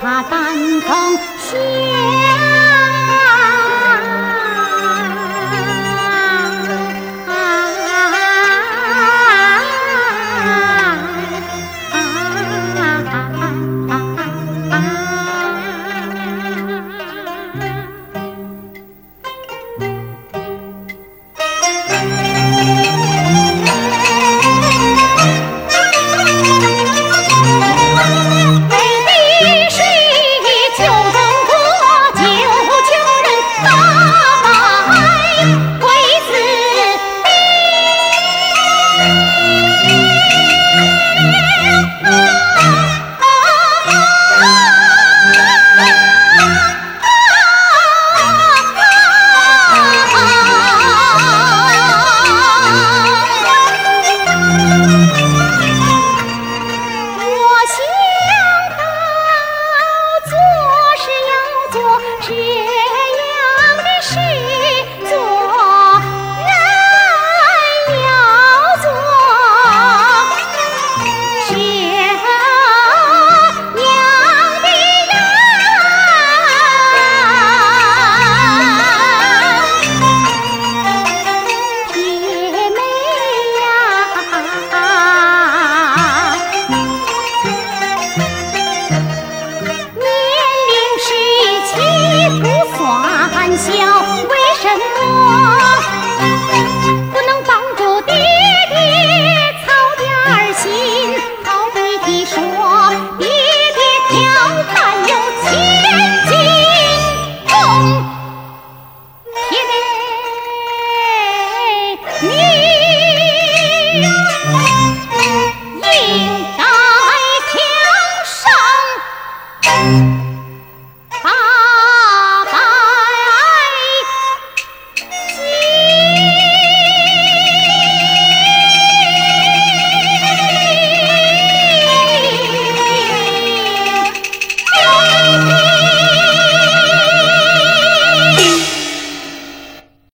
怕担同相。